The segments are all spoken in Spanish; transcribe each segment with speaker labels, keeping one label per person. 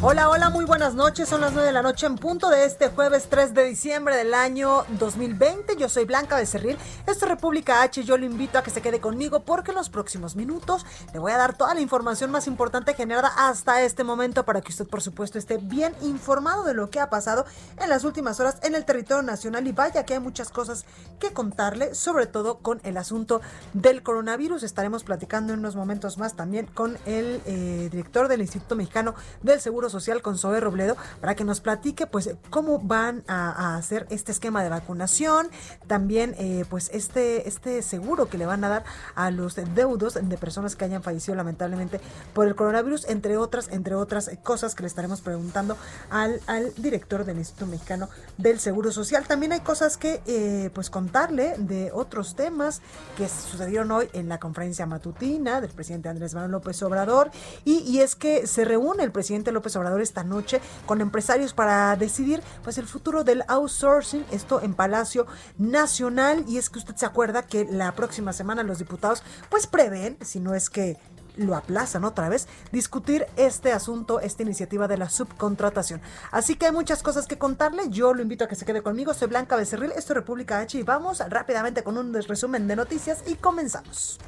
Speaker 1: Hola, hola, muy buenas noches. Son las 9 de la noche en punto de este jueves 3 de diciembre del año 2020. Yo soy Blanca Becerril. Esto es República H. Yo lo invito a que se quede conmigo porque en los próximos minutos le voy a dar toda la información más importante generada hasta este momento para que usted, por supuesto, esté bien informado de lo que ha pasado en las últimas horas en el territorio nacional. Y vaya que hay muchas cosas que contarle, sobre todo con el asunto del coronavirus. Estaremos platicando en unos momentos más también con el eh, director del Instituto Mexicano del Seguro Social con Zoe Robledo para que nos platique pues cómo van a, hacer este esquema de vacunación, también eh, pues este, este seguro que le van a dar a los deudos de personas que hayan fallecido lamentablemente por el coronavirus, entre otras, entre otras cosas que le estaremos preguntando al, al director del Instituto Mexicano del Seguro Social. También hay cosas que eh, pues contarle de otros temas que sucedieron hoy en la conferencia matutina del presidente Andrés Manuel López Obrador y, y es que se reúne el presidente López Obrador esta noche con empresarios para decidir pues el futuro del outsourcing, esto en Palacio Nacional. Y es que usted se acuerda que la próxima semana los diputados pues prevén, si no es que lo aplazan otra vez, discutir este asunto, esta iniciativa de la subcontratación. Así que hay muchas cosas que contarle. Yo lo invito a que se quede conmigo. Soy Blanca Becerril, esto es República H y vamos rápidamente con un resumen de noticias y comenzamos.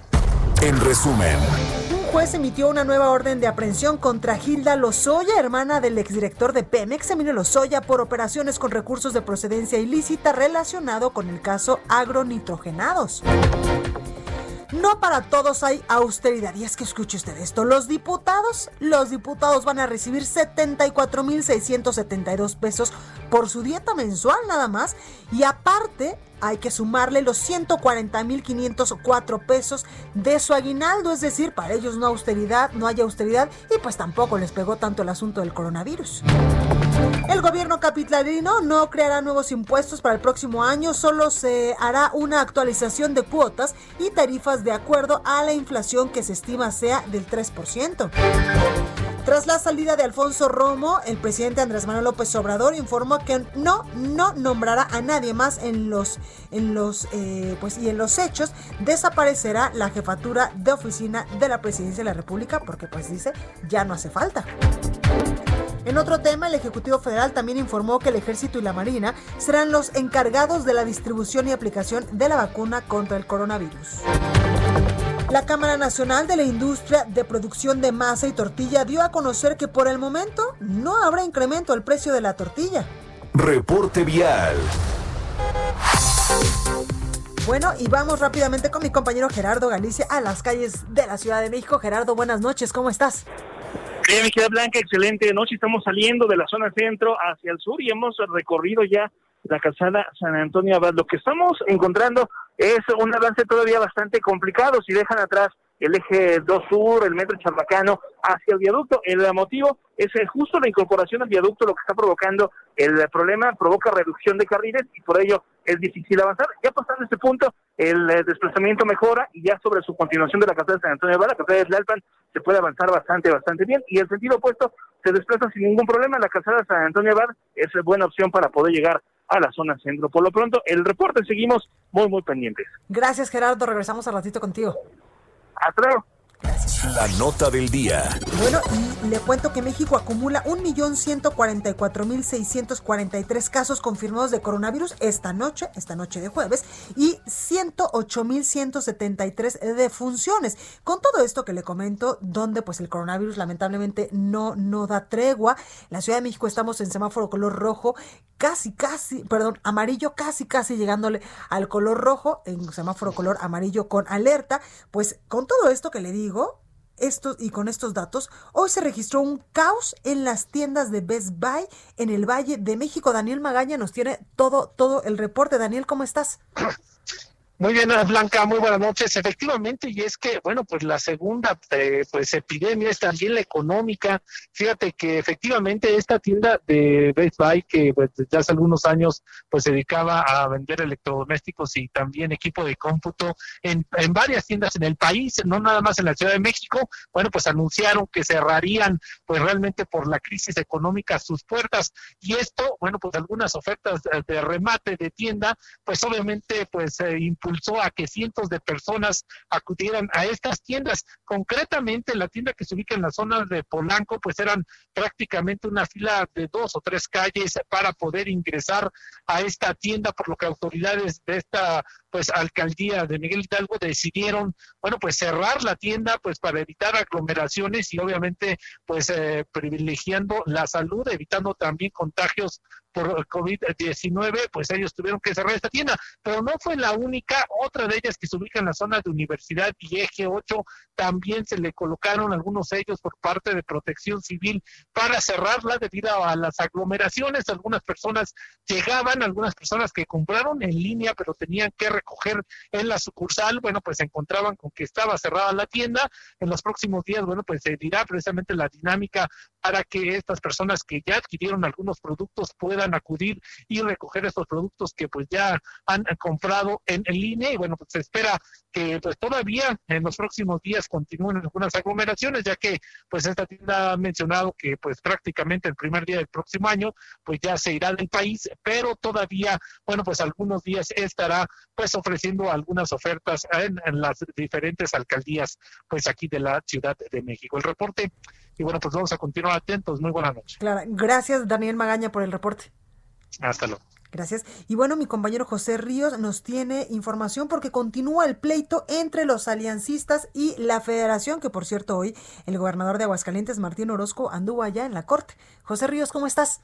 Speaker 2: En resumen,
Speaker 1: Un juez emitió una nueva orden de aprehensión contra Gilda Lozoya, hermana del exdirector de Pemex, Emilio Lozoya, por operaciones con recursos de procedencia ilícita relacionado con el caso agronitrogenados. No para todos hay austeridad. Y es que escuche usted esto. Los diputados, los diputados van a recibir 74.672 pesos por su dieta mensual nada más. Y aparte hay que sumarle los 140.504 pesos de su aguinaldo. Es decir, para ellos no austeridad, no hay austeridad. Y pues tampoco les pegó tanto el asunto del coronavirus. El gobierno capitalino no creará nuevos impuestos para el próximo año, solo se hará una actualización de cuotas y tarifas de acuerdo a la inflación que se estima sea del 3%. Tras la salida de Alfonso Romo, el presidente Andrés Manuel López Obrador informó que no, no nombrará a nadie más en los, en los, eh, pues y en los hechos desaparecerá la jefatura de oficina de la presidencia de la República porque pues dice ya no hace falta. En otro tema, el Ejecutivo Federal también informó que el Ejército y la Marina serán los encargados de la distribución y aplicación de la vacuna contra el coronavirus. La Cámara Nacional de la Industria de Producción de Masa y Tortilla dio a conocer que por el momento no habrá incremento al precio de la tortilla.
Speaker 2: reporte vial.
Speaker 1: Bueno, y vamos rápidamente con mi compañero Gerardo Galicia a las calles de la Ciudad de México. Gerardo, buenas noches, ¿cómo estás?
Speaker 3: Bien, mi querida Blanca, excelente noche. Estamos saliendo de la zona centro hacia el sur y hemos recorrido ya la calzada San Antonio Abad. Lo que estamos encontrando es un avance todavía bastante complicado. Si dejan atrás el eje 2 sur, el metro Chabacano, hacia el viaducto, el motivo es eh, justo la incorporación al viaducto lo que está provocando el problema, provoca reducción de carriles y por ello es difícil avanzar. Ya pasando este punto, el eh, desplazamiento mejora y ya sobre su continuación de la calzada de San Antonio Abad, la calzada de Tlalpan, se puede avanzar bastante, bastante bien y el sentido opuesto se desplaza sin ningún problema. La calzada de San Antonio Abad es buena opción para poder llegar a la zona centro. Por lo pronto, el reporte seguimos muy, muy pendientes.
Speaker 1: Gracias, Gerardo. Regresamos al ratito contigo.
Speaker 3: Hasta luego.
Speaker 2: La nota del día.
Speaker 1: Bueno, y le cuento que México acumula 1.144.643 casos confirmados de coronavirus esta noche, esta noche de jueves, y 108.173 defunciones. Con todo esto que le comento, donde pues el coronavirus lamentablemente no, no da tregua, la Ciudad de México estamos en semáforo color rojo, casi, casi, perdón, amarillo, casi, casi llegándole al color rojo, en semáforo color amarillo con alerta, pues con todo esto que le digo, y con estos datos, hoy se registró un caos en las tiendas de Best Buy en el Valle de México. Daniel Magaña nos tiene todo, todo el reporte. Daniel, ¿cómo estás?
Speaker 4: Muy bien, Blanca, muy buenas noches. Efectivamente, y es que, bueno, pues la segunda eh, pues epidemia es también la económica. Fíjate que efectivamente esta tienda de Best Buy, que pues desde hace algunos años pues se dedicaba a vender electrodomésticos y también equipo de cómputo en, en varias tiendas en el país, no nada más en la Ciudad de México, bueno, pues anunciaron que cerrarían pues realmente por la crisis económica sus puertas. Y esto, bueno, pues algunas ofertas de remate de tienda, pues obviamente pues eh, impulsó a que cientos de personas acudieran a estas tiendas. Concretamente, la tienda que se ubica en la zona de Polanco, pues eran prácticamente una fila de dos o tres calles para poder ingresar a esta tienda, por lo que autoridades de esta pues alcaldía de Miguel Hidalgo decidieron, bueno, pues cerrar la tienda pues para evitar aglomeraciones y obviamente pues eh, privilegiando la salud, evitando también contagios por COVID-19, pues ellos tuvieron que cerrar esta tienda, pero no fue la única, otra de ellas que se ubica en la zona de Universidad y Eje 8, también se le colocaron algunos sellos por parte de Protección Civil para cerrarla debido a las aglomeraciones, algunas personas llegaban, algunas personas que compraron en línea, pero tenían que recoger en la sucursal, bueno, pues se encontraban con que estaba cerrada la tienda, en los próximos días, bueno, pues se dirá precisamente la dinámica para que estas personas que ya adquirieron algunos productos puedan acudir y recoger estos productos que pues ya han comprado en, línea. Y bueno pues se espera que pues todavía en los próximos días continúen algunas aglomeraciones ya que pues esta tienda ha mencionado que pues prácticamente el primer día del próximo año pues ya se irá del país pero todavía bueno pues algunos días estará pues ofreciendo algunas ofertas en, en las diferentes alcaldías pues aquí de la Ciudad de México. El reporte y bueno, pues vamos a continuar atentos. Muy buenas noches.
Speaker 1: Claro, gracias Daniel Magaña por el reporte.
Speaker 4: Hasta luego.
Speaker 1: Gracias. Y bueno, mi compañero José Ríos nos tiene información porque continúa el pleito entre los aliancistas y la federación, que por cierto hoy el gobernador de Aguascalientes, Martín Orozco, anduvo allá en la corte. José Ríos, ¿cómo estás?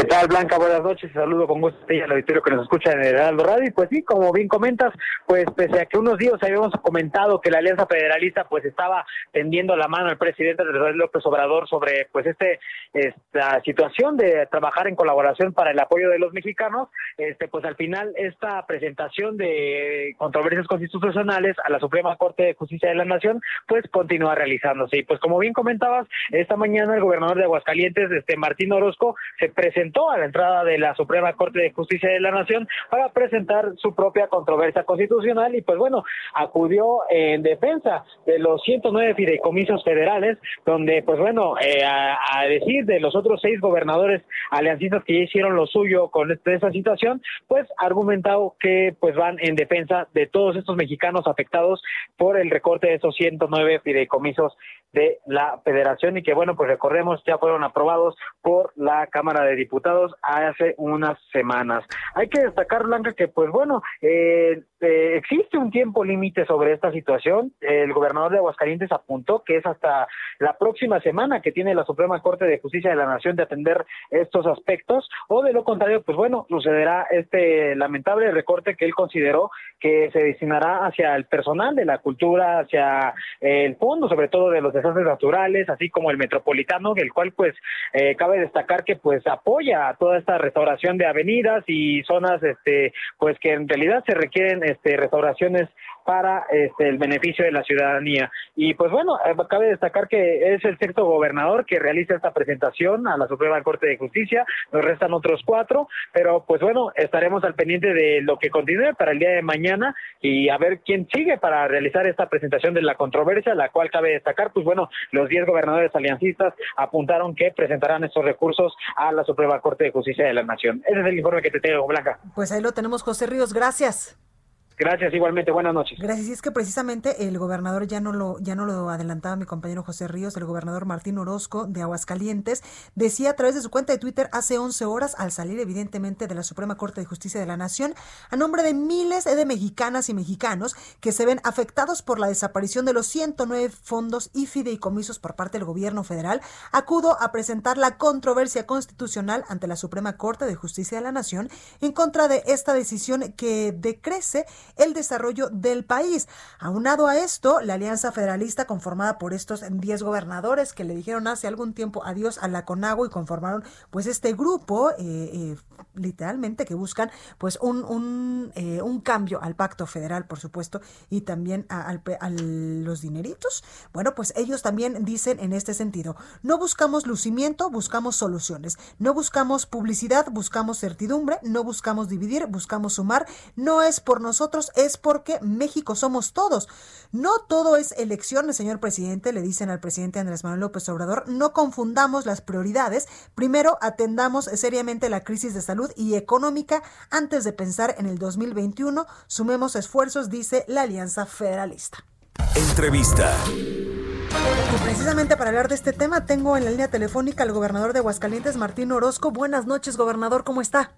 Speaker 5: ¿Qué tal, Blanca? Buenas noches. Saludo con gusto a al auditorio que nos escucha en el Heraldo Radio. Pues sí, como bien comentas, pues pese a que unos días habíamos comentado que la Alianza Federalista pues estaba tendiendo la mano al presidente López Obrador sobre pues este esta situación de trabajar en colaboración para el apoyo de los mexicanos, este pues al final esta presentación de controversias constitucionales a la Suprema Corte de Justicia de la Nación pues continúa realizándose. Y pues como bien comentabas, esta mañana el gobernador de Aguascalientes, este Martín Orozco, se presentó a la entrada de la Suprema Corte de Justicia de la Nación para presentar su propia controversia constitucional y pues bueno, acudió en defensa de los 109 fideicomisos federales, donde pues bueno, eh, a, decir de los otros seis gobernadores aliancistas que ya hicieron lo suyo con esta situación, pues argumentado que pues van en defensa de todos estos mexicanos afectados por el recorte de esos 109 fideicomisos de la federación y que bueno, pues recordemos ya fueron aprobados por la Cámara de Diputados hace unas semanas. Hay que destacar, Blanca, que pues bueno, eh, eh, existe un tiempo límite sobre esta situación. El gobernador de Aguascalientes apuntó que es hasta la próxima semana que tiene la Suprema Corte de Justicia de la Nación de atender estos aspectos, o de lo contrario, pues bueno, sucederá este lamentable recorte que él consideró que se destinará hacia el personal de la cultura, hacia el fondo, sobre todo de los desastres naturales, así como el metropolitano, el cual pues eh, cabe destacar que pues apoya toda esta restauración de avenidas y zonas, este, pues que en realidad se requieren este, restauraciones para este, el beneficio de la ciudadanía. Y pues bueno, eh, cabe destacar que es el sexto gobernador que realiza esta presentación a la Suprema Corte de Justicia, nos restan otros cuatro, pero pues bueno, estaremos al pendiente de lo que continúe para el día de mañana y a ver quién sigue para realizar esta presentación de la controversia, la cual cabe destacar, pues bueno, los diez gobernadores aliancistas apuntaron que presentarán estos recursos a la Suprema Corte de Justicia de la Nación. Ese es el informe que te tengo, Blanca.
Speaker 1: Pues ahí lo tenemos, José Ríos, gracias.
Speaker 5: Gracias, igualmente. Buenas noches.
Speaker 1: Gracias. Y es que precisamente el gobernador, ya no lo, ya no lo adelantaba mi compañero José Ríos, el gobernador Martín Orozco de Aguascalientes, decía a través de su cuenta de Twitter hace 11 horas, al salir evidentemente de la Suprema Corte de Justicia de la Nación, a nombre de miles de mexicanas y mexicanos que se ven afectados por la desaparición de los 109 fondos y fideicomisos por parte del gobierno federal, acudo a presentar la controversia constitucional ante la Suprema Corte de Justicia de la Nación en contra de esta decisión que decrece el desarrollo del país. Aunado a esto, la Alianza Federalista conformada por estos 10 gobernadores que le dijeron hace algún tiempo adiós a la CONAGO y conformaron pues este grupo eh, eh, literalmente que buscan pues un, eh, un, cambio al pacto federal, por supuesto, y también a, los dineritos. Bueno, pues ellos también dicen en este sentido, no buscamos lucimiento, buscamos soluciones, no buscamos publicidad, buscamos certidumbre, no buscamos dividir, buscamos sumar, no es por nosotros, es porque México somos todos. No todo es elecciones, señor presidente, le dicen al presidente Andrés Manuel López Obrador, no confundamos las prioridades, primero atendamos seriamente la crisis de salud y económica antes de pensar en el 2021. Sumemos esfuerzos, dice la Alianza Federalista.
Speaker 2: Entrevista.
Speaker 1: Y precisamente para hablar de este tema tengo en la línea telefónica al gobernador de Aguascalientes, Martín Orozco. Buenas noches, gobernador, ¿cómo está?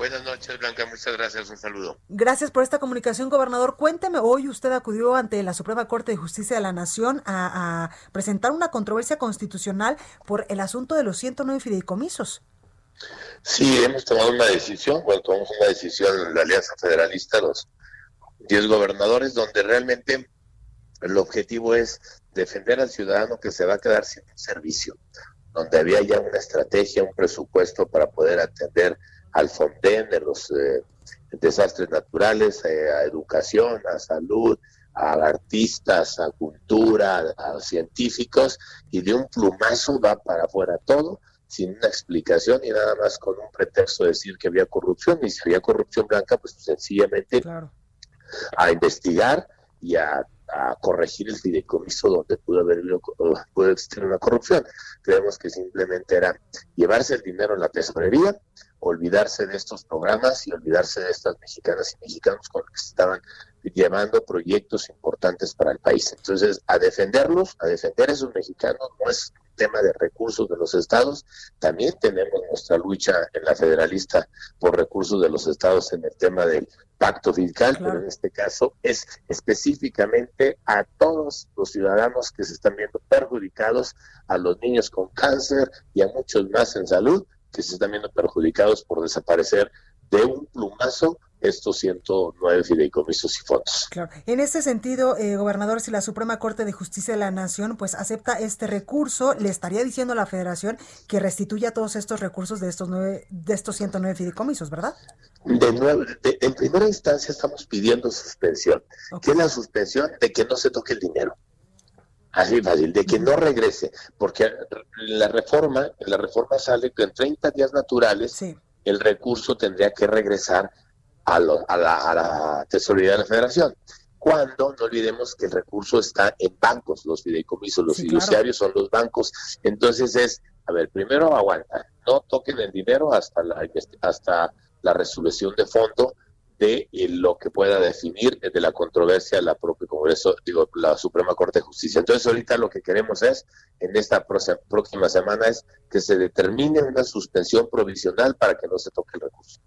Speaker 6: Buenas noches, Blanca. Muchas gracias. Un saludo.
Speaker 1: Gracias por esta comunicación, gobernador. Cuénteme, hoy usted acudió ante la Suprema Corte de Justicia de la Nación a, a presentar una controversia constitucional por el asunto de los 109 fideicomisos.
Speaker 6: Sí, hemos tomado una decisión, bueno, tomamos una decisión en la Alianza Federalista, los 10 gobernadores, donde realmente el objetivo es defender al ciudadano que se va a quedar sin un servicio, donde había ya una estrategia, un presupuesto para poder atender al FONDEN de los eh, desastres naturales, eh, a educación, a salud, a artistas, a cultura, a científicos, y de un plumazo va para afuera todo sin una explicación y nada más con un pretexto de decir que había corrupción. Y si había corrupción blanca, pues sencillamente a investigar y a, corregir el fideicomiso donde pudo haber pudo existir una corrupción. Creemos que simplemente era llevarse el dinero en la tesorería, olvidarse de estos programas y olvidarse de estas mexicanas y mexicanos con los que estaban llevando proyectos importantes para el país. Entonces, a defenderlos, a defender a esos mexicanos, no es tema de recursos de los estados, también tenemos nuestra lucha en la federalista por recursos de los estados en el tema del pacto fiscal, pero en este caso es específicamente a todos los ciudadanos que se están viendo perjudicados, a los niños con cáncer y a muchos más en salud que se están viendo perjudicados por desaparecer de un plumazo estos 109 fideicomisos y fondos.
Speaker 1: Claro. En este sentido, eh, gobernador, si la Suprema Corte de Justicia de la Nación pues acepta este recurso, le estaría diciendo a la Federación que restituya todos estos recursos de estos nueve, de estos 109 fideicomisos, ¿verdad?
Speaker 6: De nuevo, en primera instancia estamos pidiendo suspensión. ¿Qué es la suspensión? De que no se toque el dinero. Así fácil, de que no regrese, porque la reforma, la reforma sale que en 30 días naturales el recurso tendría que regresar a, la, tesorería de la federación. Cuando no olvidemos que el recurso está en bancos, los fideicomisos, los fiduciarios son los bancos. Entonces es, a ver, primero aguanta, no toquen el dinero hasta la, hasta la resolución de fondo de eh, lo que pueda definir de la controversia la propia Congreso, digo, la Suprema Corte de Justicia. Entonces ahorita lo que queremos es, en esta próxima semana, es que se determine una suspensión provisional para que no se toque el recurso.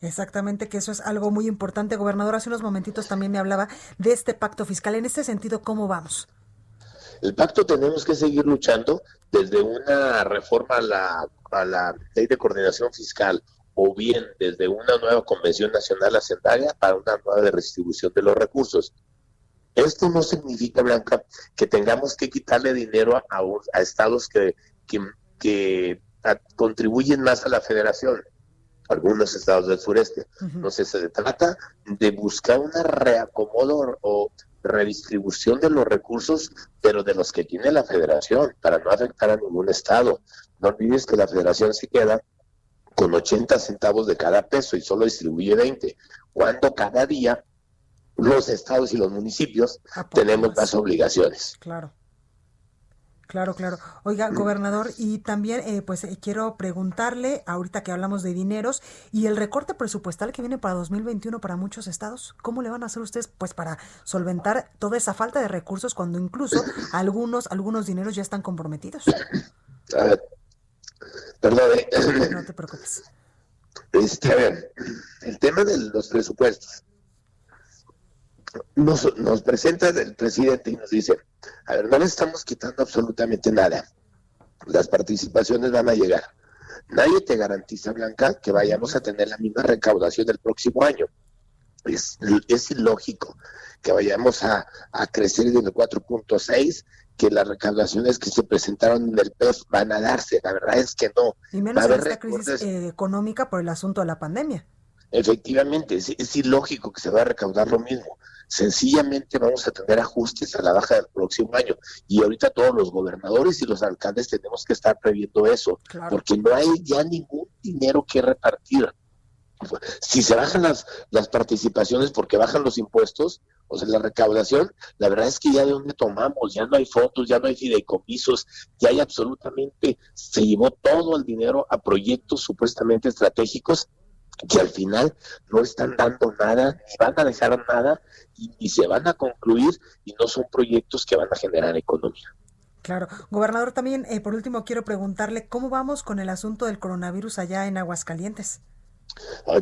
Speaker 1: Exactamente, que eso es algo muy importante. Gobernador, hace unos momentitos también me hablaba de este pacto fiscal. En este sentido, ¿cómo vamos?
Speaker 6: El pacto tenemos que seguir luchando desde una reforma a la, a la ley de coordinación fiscal o bien desde una nueva convención nacional hacendaria para una nueva redistribución de los recursos. Esto no significa, Blanca, que tengamos que quitarle dinero a, a estados que, que, contribuyen más a la federación algunos estados del sureste. Entonces se trata de buscar una reacomodo o redistribución de los recursos, pero de los que tiene la federación, para no afectar a ningún estado. No olvides que la federación se queda con 80 centavos de cada peso y solo distribuye 20, cuando cada día los estados y los municipios tenemos más obligaciones.
Speaker 1: Claro. Claro, claro. Oiga, gobernador, y también eh, pues eh, quiero preguntarle, ahorita que hablamos de dineros y el recorte presupuestal que viene para 2021 para muchos estados, ¿cómo le van a hacer ustedes pues para solventar toda esa falta de recursos cuando incluso algunos algunos dineros ya están comprometidos?
Speaker 6: perdón. Eh.
Speaker 1: No te preocupes.
Speaker 6: Este, a ver, el tema de los presupuestos. Nos, nos presenta el presidente y nos dice, a ver, no le estamos quitando absolutamente nada. Las participaciones van a llegar. Nadie te garantiza, Blanca, que vayamos a tener la misma recaudación del próximo año. Es, es ilógico que vayamos a, a crecer el 4.6 que las recaudaciones que se presentaron en el PEF van a darse. La verdad es que no.
Speaker 1: Y menos en esta crisis eh, económica por el asunto de la pandemia.
Speaker 6: Efectivamente, es, es, ilógico que se va a recaudar lo mismo. Sencillamente vamos a tener ajustes a la baja del próximo año. Y ahorita todos los gobernadores y los alcaldes tenemos que estar previendo eso, porque no hay ya ningún dinero que repartir. Si se bajan las, las participaciones porque bajan los impuestos, o sea, la recaudación, la verdad es que ya de dónde tomamos, ya no hay fotos, ya no hay fideicomisos, ya hay absolutamente, se llevó todo el dinero a proyectos supuestamente estratégicos que al final no están dando nada, ni van a dejar nada, y, se van a concluir y no son proyectos que van a generar economía.
Speaker 1: Claro. Gobernador, también, eh, por último, quiero preguntarle, ¿cómo vamos con el asunto del coronavirus allá en Aguascalientes?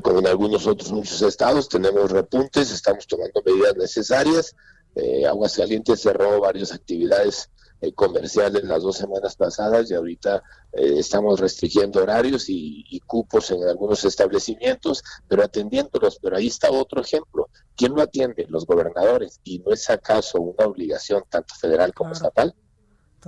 Speaker 6: como en algunos otros muchos estados tenemos repuntes, estamos tomando medidas necesarias. Eh, Aguascalientes cerró varias actividades eh, comerciales las dos semanas pasadas y ahorita eh, estamos restringiendo horarios y, cupos en algunos establecimientos, pero atendiéndolos. Pero ahí está otro ejemplo. ¿Quién lo atiende? Los gobernadores. ¿Y no es acaso una obligación tanto federal como estatal?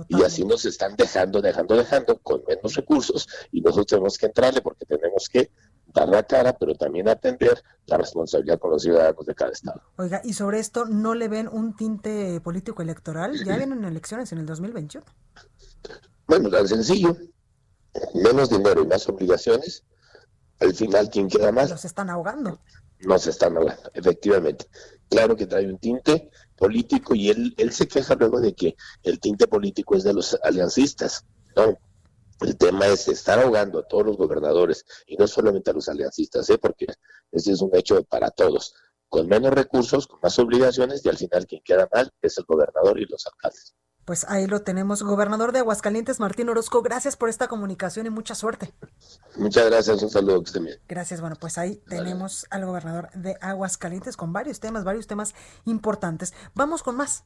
Speaker 6: Y así nos están dejando, dejando, dejando con menos recursos y nosotros tenemos que entrarle porque tenemos que dar la cara, pero también atender la responsabilidad con los ciudadanos de cada estado.
Speaker 1: Oiga, ¿y sobre esto no le ven un tinte político electoral? Ya vienen elecciones en el 2021.
Speaker 6: Bueno, tan sencillo. Menos dinero y más obligaciones. Al final, ¿quién queda más?
Speaker 1: Los están ahogando.
Speaker 6: Nos están ahogando, efectivamente. Claro que trae un tinte político y él, él se queja luego de que el tinte político es de los aliancistas. No, el tema es estar ahogando a todos los gobernadores y no solamente a los aliancistas, ¿eh? porque ese es un hecho para todos. Con menos recursos, con más obligaciones y al final quien queda mal es el gobernador y los alcaldes.
Speaker 1: Pues ahí lo tenemos. Gobernador de Aguascalientes, Martín Orozco, gracias por esta comunicación y mucha suerte.
Speaker 6: Muchas gracias, un saludo, que bien.
Speaker 1: Gracias, bueno, pues ahí tenemos al gobernador de Aguascalientes con varios temas, varios temas importantes. Vamos con más.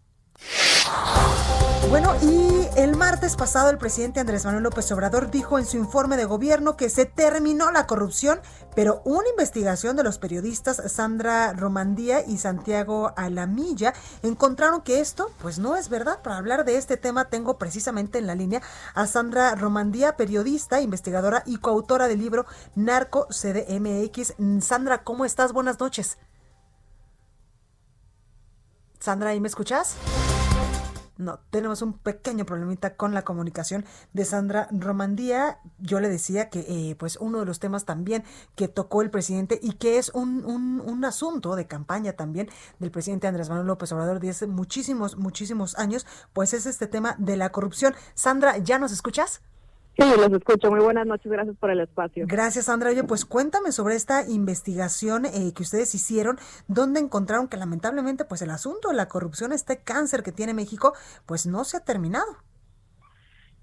Speaker 1: Bueno, y el martes pasado el presidente Andrés Manuel López Obrador dijo en su informe de gobierno que se terminó la corrupción, pero una investigación de los periodistas Sandra Romandía y Santiago Alamilla encontraron que esto pues no es verdad. Para hablar de este tema tengo precisamente en la línea a Sandra Romandía, periodista, investigadora y coautora del libro Narco CDMX. Sandra, ¿cómo estás? Buenas noches. Sandra, ¿ahí me escuchas? No, tenemos un pequeño problemita con la comunicación de Sandra Romandía. Yo le decía que eh, pues uno de los temas también que tocó el presidente y que es un, un, un asunto de campaña también del presidente Andrés Manuel López Obrador de hace muchísimos, muchísimos años, pues es este tema de la corrupción. Sandra, ¿ya nos escuchas?
Speaker 7: Sí, los escucho. Muy buenas noches. Gracias por el espacio.
Speaker 1: Gracias, Sandra. Oye, pues cuéntame sobre esta investigación eh, que ustedes hicieron, donde encontraron que lamentablemente, pues el asunto de la corrupción, este cáncer que tiene México, pues no se ha terminado.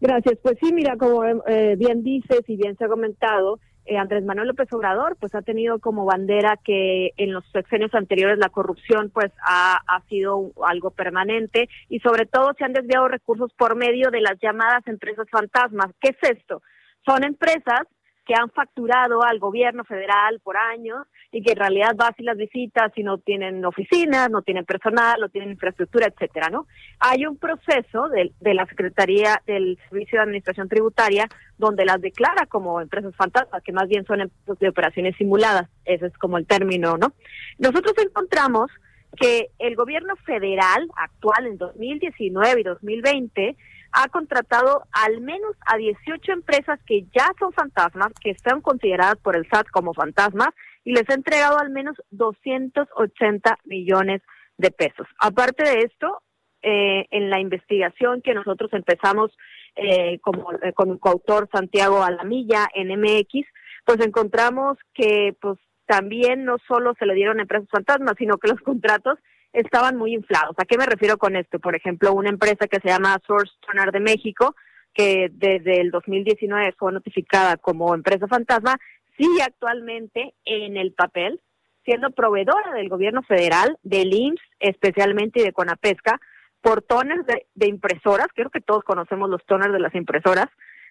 Speaker 7: Gracias. Pues sí, mira, como eh, bien dices y bien se ha comentado, eh, Andrés Manuel López Obrador pues ha tenido como bandera que en los sexenios anteriores la corrupción pues ha, ha sido algo permanente y sobre todo se han desviado recursos por medio de las llamadas empresas fantasmas. ¿Qué es esto? Son empresas que han facturado al gobierno federal por años y que en realidad vas y las visitas y no tienen oficinas, no tienen personal, no tienen infraestructura, etcétera, ¿no? Hay un proceso de, de la Secretaría del Servicio de Administración Tributaria donde las declara como empresas fantasmas, que más bien son empresas de operaciones simuladas, ese es como el término, ¿no? Nosotros encontramos que el gobierno federal actual en 2019 y 2020 ha contratado al menos a 18 empresas que ya son fantasmas, que están consideradas por el SAT como fantasmas, y les ha entregado al menos 280 millones de pesos. Aparte de esto, eh, en la investigación que nosotros empezamos eh, como, eh, con un coautor Santiago Alamilla en MX, pues encontramos que pues también no solo se le dieron empresas fantasmas, sino que los contratos estaban muy inflados. ¿A qué me refiero con esto? Por ejemplo, una empresa que se llama Source Toner de México, que desde el 2019 fue notificada como empresa fantasma, sigue actualmente en el papel siendo proveedora del gobierno federal, del IMSS especialmente y de Conapesca, por toners de, impresoras, creo que todos conocemos los toners de las impresoras,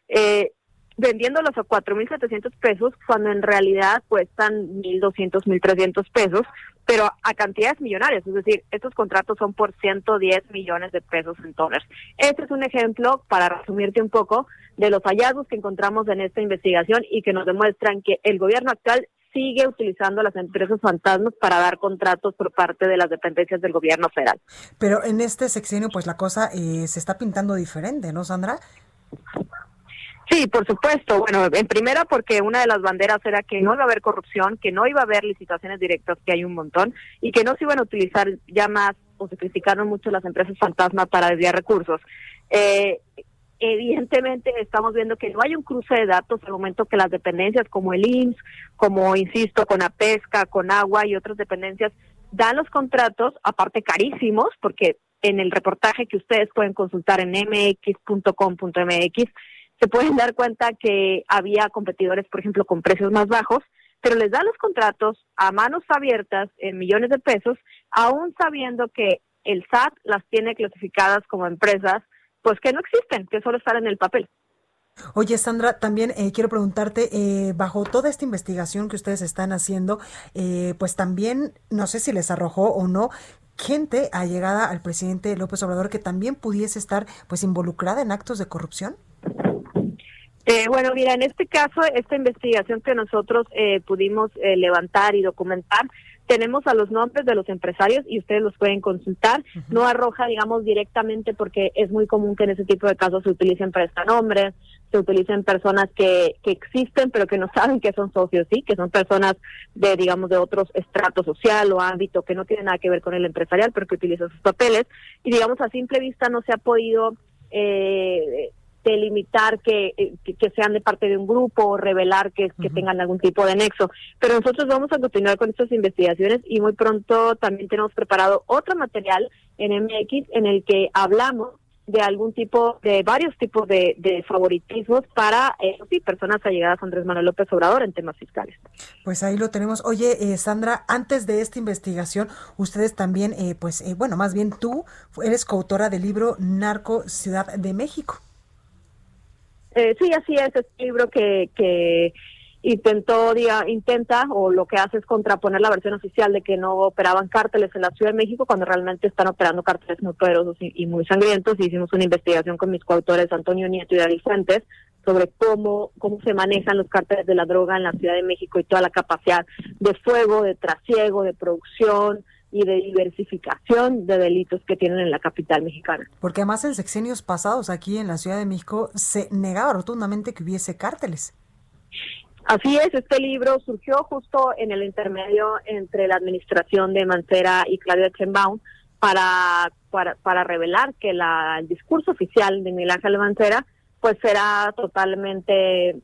Speaker 7: eh, vendiéndolos a 4.700 pesos cuando en realidad cuestan 1.200, 1.300 pesos, pero a cantidades millonarias, es decir, estos contratos son por 110 millones de pesos en dólares. Este es un ejemplo, para resumirte un poco, de los hallazgos que encontramos en esta investigación y que nos demuestran que el gobierno actual sigue utilizando las empresas fantasmas para dar contratos por parte de las dependencias del gobierno federal.
Speaker 1: Pero en este sexenio, pues la cosa eh, se está pintando diferente, ¿no, Sandra?
Speaker 7: Sí, por supuesto. Bueno, en primera porque una de las banderas era que no iba a haber corrupción, que no iba a haber licitaciones directas, que hay un montón, y que no se iban a utilizar ya más, o se criticaron mucho las empresas fantasma para desviar recursos. Eh, evidentemente estamos viendo que no hay un cruce de datos al momento que las dependencias como el IMSS, como insisto, con la pesca, con agua y otras dependencias, dan los contratos, aparte carísimos, porque en el reportaje que ustedes pueden consultar en mx.com.mx, se pueden dar cuenta que había competidores, por ejemplo, con precios más bajos, pero les da los contratos a manos abiertas en millones de pesos, aún sabiendo que el SAT las tiene clasificadas como empresas, pues que no existen, que solo están en el papel.
Speaker 1: Oye, Sandra, también eh, quiero preguntarte, eh, bajo toda esta investigación que ustedes están haciendo, eh, pues también, no sé si les arrojó o no, gente allegada al presidente López Obrador que también pudiese estar pues involucrada en actos de corrupción.
Speaker 7: Eh, bueno, mira, en este caso, esta investigación que nosotros eh, pudimos eh, levantar y documentar, tenemos a los nombres de los empresarios y ustedes los pueden consultar. No arroja, digamos, directamente porque es muy común que en ese tipo de casos se utilicen prestanombres, se utilicen personas que, que existen pero que no saben que son socios, sí, que son personas de, digamos, de otros estratos social o ámbito que no tienen nada que ver con el empresarial, pero que utilizan sus papeles. Y, digamos, a simple vista no se ha podido eh, delimitar que, eh, que, que, sean de parte de un grupo o revelar que, que tengan algún tipo de nexo. Pero nosotros vamos a continuar con estas investigaciones y muy pronto también tenemos preparado otro material en MX en el que hablamos de algún tipo, de varios tipos de, de favoritismos para, eh, sí, personas allegadas a Andrés Manuel López Obrador en temas fiscales.
Speaker 1: Pues ahí lo tenemos. Oye, eh, Sandra, antes de esta investigación, ustedes también, eh, pues, eh, bueno, más bien tú eres coautora del libro Narco Ciudad de México.
Speaker 7: Eh, sí, así es, es un libro que, que intentó, intenta o lo que hace es contraponer la versión oficial de que no operaban cárteles en la Ciudad de México cuando realmente están operando cárteles muy poderosos y, y muy sangrientos. Hicimos una investigación con mis coautores Antonio Nieto y David Fuentes sobre cómo, cómo se manejan los cárteles de la droga en la Ciudad de México y toda la capacidad de fuego, de trasiego, de producción, y de diversificación de delitos que tienen en la capital mexicana.
Speaker 1: Porque además en sexenios pasados aquí en la Ciudad de México se negaba rotundamente que hubiese cárteles.
Speaker 7: Así es, este libro surgió justo en el intermedio entre la administración de Mancera y Claudia Sheinbaum para, para, para revelar que la, el discurso oficial de Miguel Ángel Mancera pues será totalmente eh,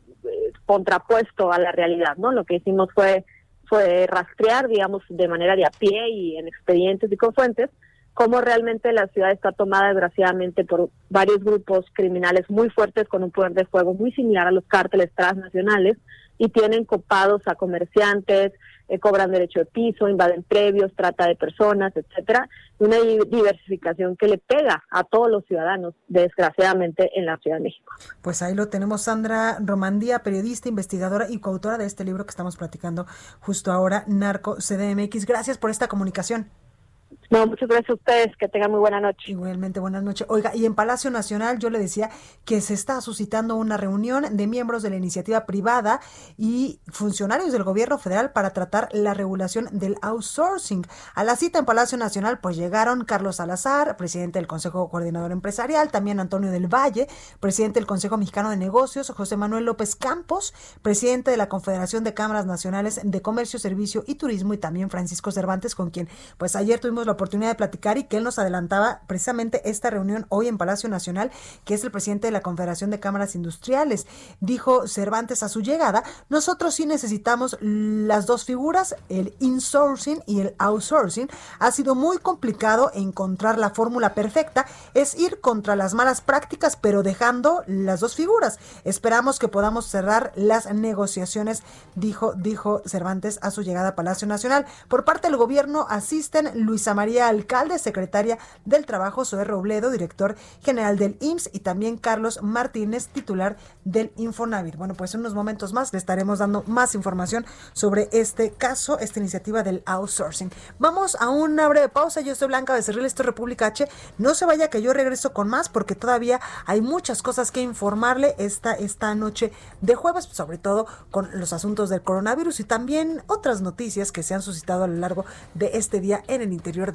Speaker 7: contrapuesto a la realidad, ¿no? Lo que hicimos fue fue rastrear, digamos, de manera de a pie y en expedientes y con fuentes, cómo realmente la ciudad está tomada desgraciadamente por varios grupos criminales muy fuertes con un poder de fuego muy similar a los cárteles transnacionales y tienen copados a comerciantes, eh, cobran derecho de piso, invaden previos, trata de personas, etcétera, una diversificación que le pega a todos los ciudadanos, desgraciadamente, en la Ciudad de México.
Speaker 1: Pues ahí lo tenemos, Sandra Romandía, periodista, investigadora y coautora de este libro que estamos platicando justo ahora, Narco CDMX. Gracias por esta comunicación.
Speaker 7: No, muchas gracias a ustedes, que tengan muy buena noche.
Speaker 1: Igualmente, buenas noches. Oiga, y en Palacio Nacional yo le decía que se está suscitando una reunión de miembros de la iniciativa privada y funcionarios del gobierno federal para tratar la regulación del outsourcing. A la cita en Palacio Nacional pues llegaron Carlos Salazar, presidente del Consejo Coordinador Empresarial, también Antonio del Valle, presidente del Consejo Mexicano de Negocios, José Manuel López Campos, presidente de la Confederación de Cámaras Nacionales de Comercio, Servicio y Turismo y también Francisco Cervantes, con quien pues ayer tuvimos la oportunidad de platicar y que él nos adelantaba precisamente esta reunión hoy en Palacio Nacional, que es el presidente de la Confederación de Cámaras Industriales. Dijo Cervantes a su llegada, nosotros sí necesitamos las dos figuras, el insourcing y el outsourcing. Ha sido muy complicado encontrar la fórmula perfecta, es ir contra las malas prácticas, pero dejando las dos figuras. Esperamos que podamos cerrar las negociaciones, dijo, dijo Cervantes a su llegada a Palacio Nacional. Por parte del gobierno asisten Luisa María María Alcalde, secretaria del Trabajo, Zoe Robledo, director general del IMSS, y también Carlos Martínez, titular del Infonavit. Bueno, pues en unos momentos más le estaremos dando más información sobre este caso, esta iniciativa del outsourcing. Vamos a una breve pausa. Yo soy Blanca Becerril, esto es República H. No se vaya que yo regreso con más porque todavía hay muchas cosas que informarle esta, esta noche de jueves, sobre todo con los asuntos del coronavirus y también otras noticias que se han suscitado a lo largo de este día en el interior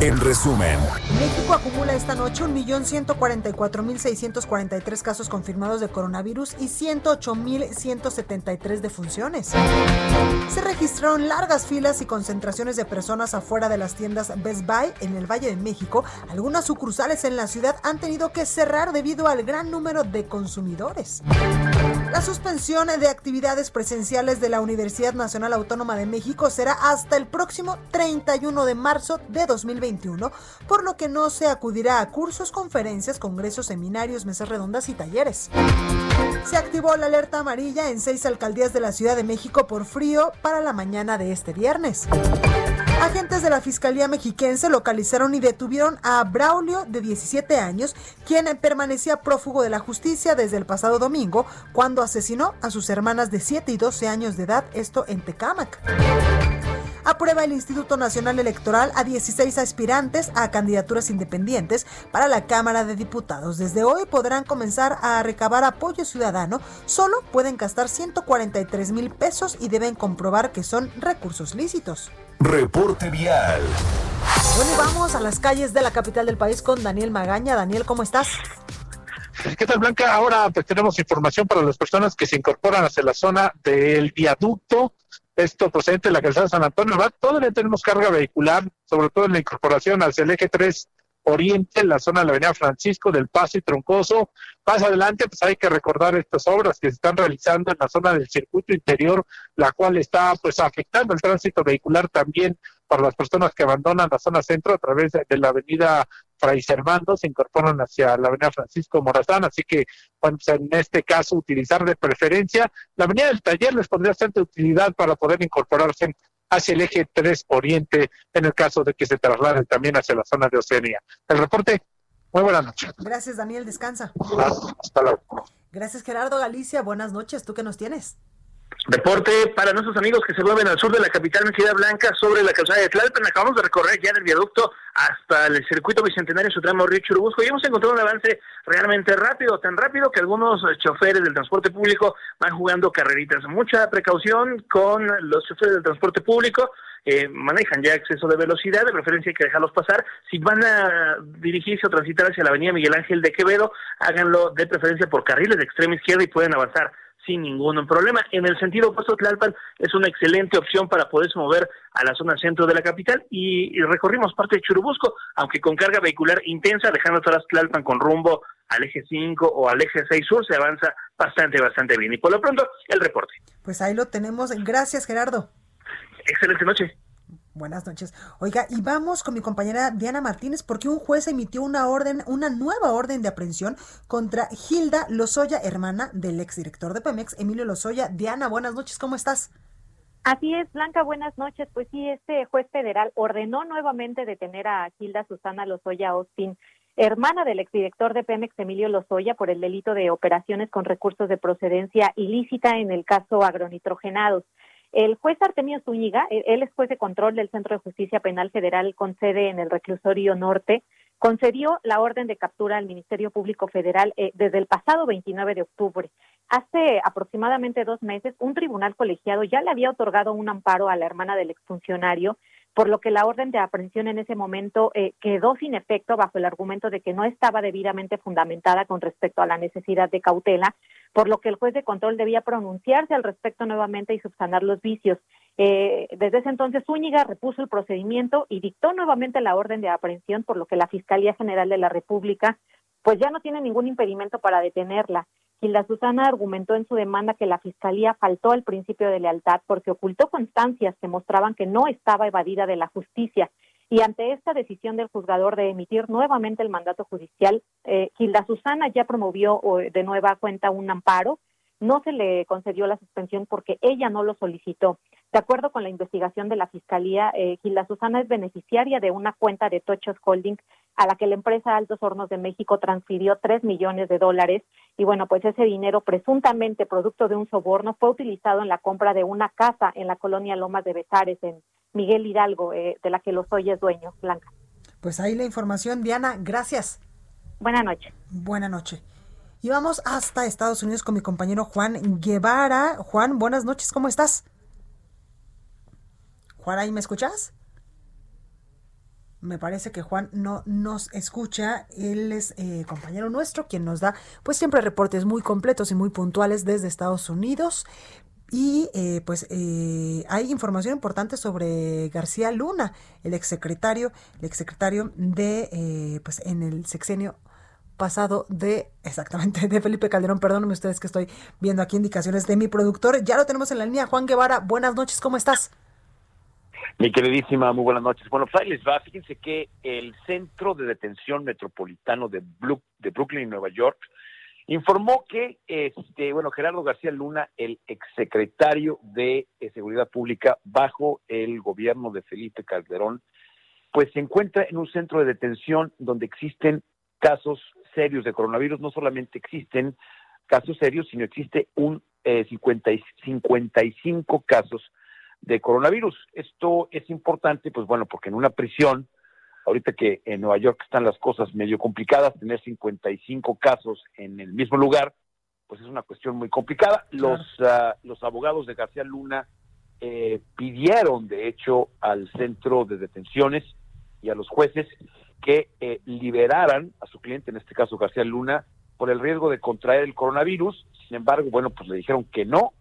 Speaker 2: en resumen,
Speaker 1: México acumula esta noche 1.144.643 casos confirmados de coronavirus y 108.173 defunciones. Se registraron largas filas y concentraciones de personas afuera de las tiendas Best Buy en el Valle de México. Algunas sucursales en la ciudad han tenido que cerrar debido al gran número de consumidores. La suspensión de actividades presenciales de la Universidad Nacional Autónoma de México será hasta el próximo 31 de marzo de 2020 por lo que no se acudirá a cursos, conferencias, congresos, seminarios, mesas redondas y talleres. Se activó la alerta amarilla en seis alcaldías de la Ciudad de México por frío para la mañana de este viernes. Agentes de la Fiscalía Mexiquense localizaron y detuvieron a Braulio, de 17 años, quien permanecía prófugo de la justicia desde el pasado domingo, cuando asesinó a sus hermanas de 7 y 12 años de edad, esto en Tecámac aprueba el Instituto Nacional Electoral a 16 aspirantes a candidaturas independientes para la Cámara de Diputados. Desde hoy podrán comenzar a recabar apoyo ciudadano, solo pueden gastar 143 mil pesos y deben comprobar que son recursos lícitos.
Speaker 2: Reporte vial.
Speaker 1: Bueno, y vamos a las calles de la capital del país con Daniel Magaña. Daniel, ¿cómo estás?
Speaker 4: ¿Qué tal, Blanca? Ahora pues, tenemos información para las personas que se incorporan hacia la zona del viaducto esto procedente de la calzada San Antonio, ¿verdad? Todavía tenemos carga vehicular, sobre todo en la incorporación hacia el eje 3 Oriente, en la zona de la Avenida Francisco del Paso y Troncoso. Más adelante, pues hay que recordar estas obras que se están realizando en la zona del circuito interior, la cual está pues afectando el tránsito vehicular también para las personas que abandonan la zona centro a través de la Avenida Fray Servando, se incorporan hacia la Avenida Francisco Morazán, así que bueno, pues en este caso utilizar de preferencia la Avenida del Taller les pondría bastante utilidad para poder incorporarse hacia el eje 3 Oriente en el caso de que se trasladen también hacia la zona de Oceanía. El reporte, muy buenas noches.
Speaker 1: Gracias Daniel, descansa.
Speaker 4: Hasta luego.
Speaker 1: Gracias Gerardo Galicia, buenas noches, ¿tú qué nos tienes?
Speaker 3: Reporte para nuestros amigos que se mueven al sur de la capital Ciudad Blanca sobre la calzada de Tlalpan. Acabamos de recorrer ya del viaducto hasta el circuito bicentenario su tramo Río Churubusco y hemos encontrado un avance realmente rápido, tan rápido que algunos choferes del transporte público van jugando carreritas. Mucha precaución con los choferes del transporte público. Eh, manejan ya exceso de velocidad, de preferencia hay que dejarlos pasar. Si van a dirigirse o transitar hacia la avenida Miguel Ángel de Quevedo, háganlo de preferencia por carriles de extrema izquierda y pueden avanzar sin ningún problema. En el sentido opuesto, Tlalpan es una excelente opción para poderse mover a la zona centro de la capital y, recorrimos parte de Churubusco, aunque con carga vehicular intensa, dejando atrás Tlalpan con rumbo al eje 5 o al eje 6 sur, se avanza bastante, bastante bien. Y por lo pronto, el reporte.
Speaker 1: Pues ahí lo tenemos. Gracias, Gerardo.
Speaker 3: Excelente noche.
Speaker 1: Buenas noches. Oiga, y vamos con mi compañera Diana Martínez porque un juez emitió una orden, una nueva orden de aprehensión contra Hilda Lozoya, hermana del exdirector de Pemex, Emilio Lozoya. Diana, buenas noches, ¿cómo estás?
Speaker 7: Así es, Blanca, buenas noches. Pues sí, este juez federal ordenó nuevamente detener a Hilda Susana Lozoya Austin, hermana del exdirector de Pemex, Emilio Lozoya, por el delito de operaciones con recursos de procedencia ilícita en el caso agronitrogenados.
Speaker 8: El juez Artemio Zúñiga, él es juez de control del Centro de Justicia Penal Federal con sede en el Reclusorio Norte, concedió la orden de captura al Ministerio Público Federal eh, desde el pasado 29 de octubre. Hace aproximadamente dos meses, un tribunal colegiado ya le había otorgado un amparo a la hermana del exfuncionario por lo que la orden de aprehensión en ese momento eh, quedó sin efecto bajo el argumento de que no estaba debidamente fundamentada con respecto a la necesidad de cautela, por lo que el juez de control debía pronunciarse al respecto nuevamente y subsanar los vicios. Eh, desde ese entonces, Zúñiga repuso el procedimiento y dictó nuevamente la orden de aprehensión, por lo que la Fiscalía General de la República pues ya no tiene ningún impedimento para detenerla. Gilda Susana argumentó en su demanda que la Fiscalía faltó al principio de lealtad porque ocultó constancias que mostraban que no estaba evadida de la justicia. Y ante esta decisión del juzgador de emitir nuevamente el mandato judicial, eh, Gilda Susana ya promovió de nueva cuenta un amparo no se le concedió la suspensión porque ella no lo solicitó. De acuerdo con la investigación de la Fiscalía, eh, Gilda Susana es beneficiaria de una cuenta de Tochos Holding a la que la empresa Altos Hornos de México transfirió tres millones de dólares y bueno, pues ese dinero presuntamente producto de un soborno fue utilizado en la compra de una casa en la colonia Lomas de Besares en Miguel Hidalgo, eh, de la que los hoy es dueño, Blanca.
Speaker 1: Pues ahí la información, Diana, gracias.
Speaker 8: Buenas noches.
Speaker 1: Buenas noches. Y vamos hasta Estados Unidos con mi compañero Juan Guevara. Juan, buenas noches, ¿cómo estás? Juan, ¿ahí me escuchas? Me parece que Juan no nos escucha. Él es eh, compañero nuestro, quien nos da, pues siempre reportes muy completos y muy puntuales desde Estados Unidos. Y eh, pues eh, hay información importante sobre García Luna, el exsecretario, el exsecretario de, pues en el sexenio pasado de, exactamente, de Felipe Calderón. Perdónenme ustedes que estoy viendo aquí indicaciones de mi productor. Ya lo tenemos en la línea. Juan Guevara, buenas noches, ¿cómo estás?
Speaker 9: Mi queridísima, muy buenas noches. Bueno, pues les va. Fíjense que el Centro de Detención Metropolitano de, de Brooklyn, Nueva York, informó que, este, bueno, Gerardo García Luna, el exsecretario de Seguridad Pública bajo el gobierno de Felipe Calderón, pues se encuentra en un centro de detención donde existen casos serios de coronavirus, no solamente existen casos serios, sino existe un eh, 50 55 casos de coronavirus. Esto es importante, pues bueno, porque en una prisión, ahorita que en Nueva York están las cosas medio complicadas, tener 55 casos en el mismo lugar, pues es una cuestión muy complicada. Los, uh, los abogados de García Luna eh, pidieron, de hecho, al centro de detenciones y a los jueces que eh, liberaran a su cliente, en este caso García Luna, por el riesgo de contraer el coronavirus. Sin embargo, bueno, pues le dijeron que no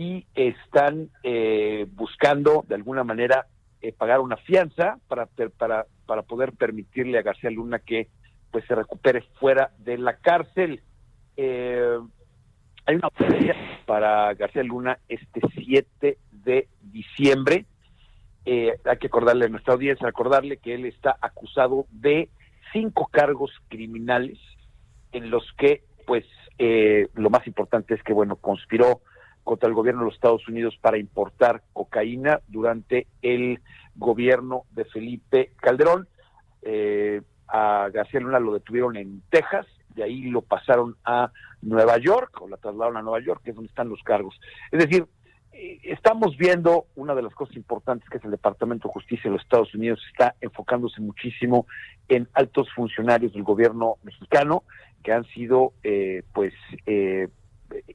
Speaker 9: y están eh, buscando de alguna manera eh, pagar una fianza para, para, para poder permitirle a García Luna que pues se recupere fuera de la cárcel. hay una para García Luna este 7 de diciembre eh, hay que acordarle a nuestra audiencia, recordarle que él está acusado de cinco cargos criminales en los que, pues, eh, lo más importante es que, bueno, conspiró contra el gobierno de los Estados Unidos para importar cocaína durante el gobierno de Felipe Calderón. Eh, a García Luna lo detuvieron en Texas, de ahí lo pasaron a Nueva York, o la trasladaron a Nueva York, que es donde están los cargos. Es decir, eh, estamos viendo una de las cosas importantes que es el Departamento de Justicia de los Estados Unidos está enfocándose muchísimo en altos funcionarios del gobierno mexicano que han sido eh, pues eh,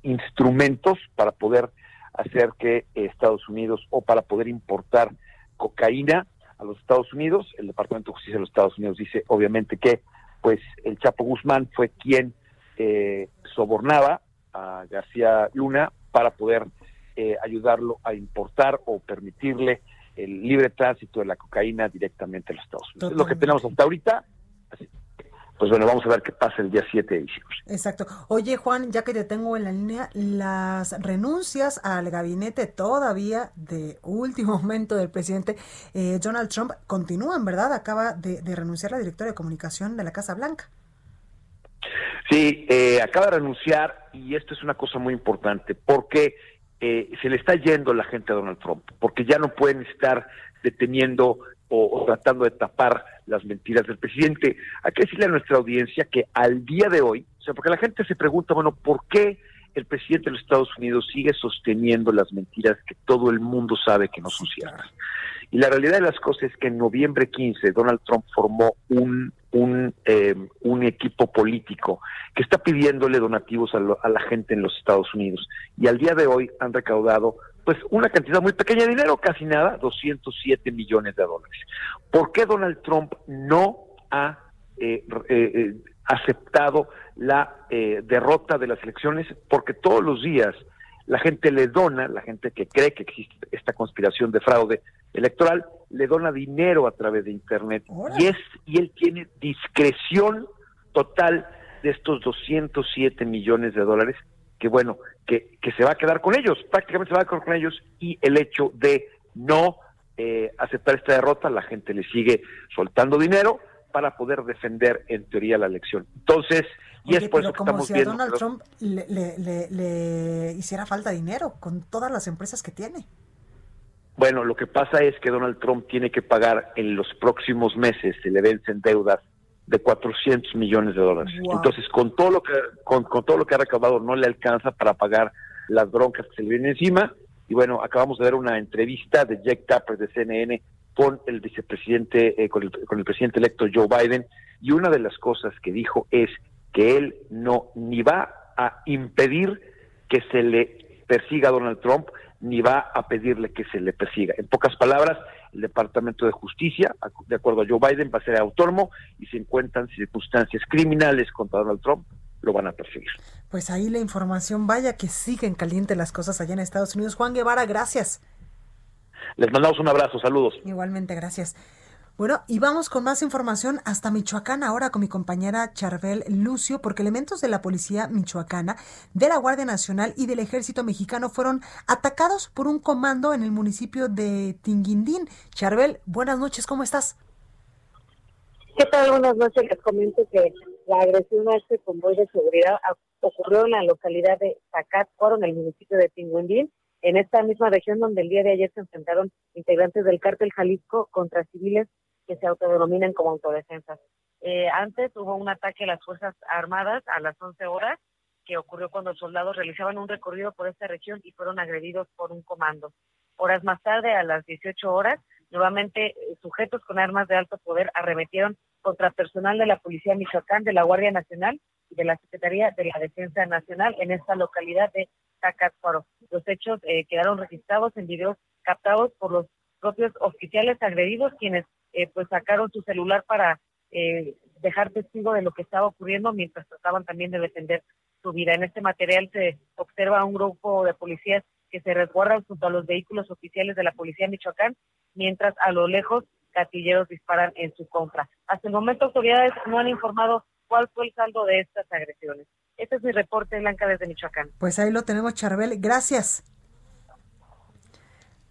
Speaker 9: instrumentos para poder hacer que Estados Unidos o para poder importar cocaína a los Estados Unidos. El Departamento de Justicia de los Estados Unidos dice obviamente que pues el Chapo Guzmán fue quien sobornaba a García Luna para poder eh, ayudarlo a importar o permitirle el libre tránsito de la cocaína directamente a los Estados Unidos. Es lo que tenemos hasta ahorita. Pues bueno, vamos a ver qué pasa el día 7 de diciembre.
Speaker 1: Exacto. Oye, Juan, ya que te tengo en la línea, las renuncias al gabinete todavía de último momento del presidente eh, Donald Trump continúan, ¿verdad? Acaba de, renunciar la directora de comunicación de la Casa Blanca.
Speaker 9: Sí, eh, acaba de renunciar y esto es una cosa muy importante porque eh, se le está yendo la gente a Donald Trump, porque ya no pueden estar deteniendo o, tratando de tapar las mentiras del presidente. Hay que decirle a nuestra audiencia que al día de hoy, o sea, porque la gente se pregunta, bueno, ¿por qué el presidente de los Estados Unidos sigue sosteniendo las mentiras que todo el mundo sabe que no son ciertas. Y la realidad de las cosas es que en noviembre 15 Donald Trump formó un un, eh, un equipo político que está pidiéndole donativos a, la gente en los Estados Unidos. Y al día de hoy han recaudado pues una cantidad muy pequeña de dinero, casi nada, 207 millones de dólares. ¿Por qué Donald Trump no ha eh, eh, aceptado la derrota de las elecciones? Porque todos los días la gente le dona, la gente que cree que existe esta conspiración de fraude electoral, le dona dinero a través de Internet y, es, y él tiene discreción total de estos 207 millones de dólares que bueno, que, que se va a quedar con ellos, prácticamente se va a quedar con ellos y el hecho de no eh, aceptar esta derrota, la gente le sigue soltando dinero para poder defender en teoría la elección. Entonces, y es por eso que
Speaker 1: como
Speaker 9: si a
Speaker 1: Donald Trump le, le, hiciera falta dinero con todas las empresas que tiene.
Speaker 9: Bueno, lo que pasa es que Donald Trump tiene que pagar en los próximos meses, se le vencen deudas de 400 millones de dólares. Entonces, con todo lo que con, todo lo que ha recaudado no le alcanza para pagar las broncas que se le vienen encima. Y bueno, acabamos de ver una entrevista de Jack Tapper de CNN con el vicepresidente, eh, con, el, con el presidente electo Joe Biden, y una de las cosas que dijo es que él no ni va a impedir que se le persiga a Donald Trump, ni va a pedirle que se le persiga. En pocas palabras, el Departamento de Justicia, de acuerdo a Joe Biden, va a ser autónomo y si encuentran circunstancias criminales contra Donald Trump, lo van a perseguir.
Speaker 1: Pues ahí la información, vaya que siguen calientes las cosas allá en Estados Unidos. Juan Guevara, gracias.
Speaker 9: Les mandamos un abrazo, saludos.
Speaker 1: Igualmente, gracias. Bueno, y vamos con más información hasta Michoacán ahora con mi compañera Charbel Lucio, porque elementos de la policía michoacana, de la Guardia Nacional y del Ejército Mexicano fueron atacados por un comando en el municipio de Tinguindín. Charbel, buenas noches, ¿cómo estás?
Speaker 10: ¿Qué tal? Buenas noches. Les comento que la agresión a este convoy de seguridad ocurrió en la localidad de Zacatcuaro, en el municipio de Tinguindín en esta misma región donde el día de ayer se enfrentaron integrantes del cártel Jalisco contra civiles que se autodenominan como autodefensas. Eh, antes hubo un ataque a las Fuerzas Armadas a las 11 horas, que ocurrió cuando los soldados realizaban un recorrido por esta región y fueron agredidos por un comando. Horas más tarde, a las 18 horas, nuevamente eh, sujetos con armas de alto poder arremetieron contra personal de la Policía Michoacán, de la Guardia Nacional y de la Secretaría de la Defensa Nacional en esta localidad de Tacacuaro. Los hechos eh, quedaron registrados en videos captados por los propios oficiales agredidos, quienes eh, pues sacaron su celular para eh, dejar testigo de lo que estaba ocurriendo mientras trataban también de defender su vida. En este material se observa un grupo de policías que se resguardan junto a los vehículos oficiales de la Policía de Michoacán, mientras a lo lejos gatilleros disparan en su contra. Hasta el momento autoridades no han informado cuál fue el saldo de estas agresiones. Este es mi reporte, Blanca, desde Michoacán.
Speaker 1: Pues ahí lo tenemos, Charbel. Gracias.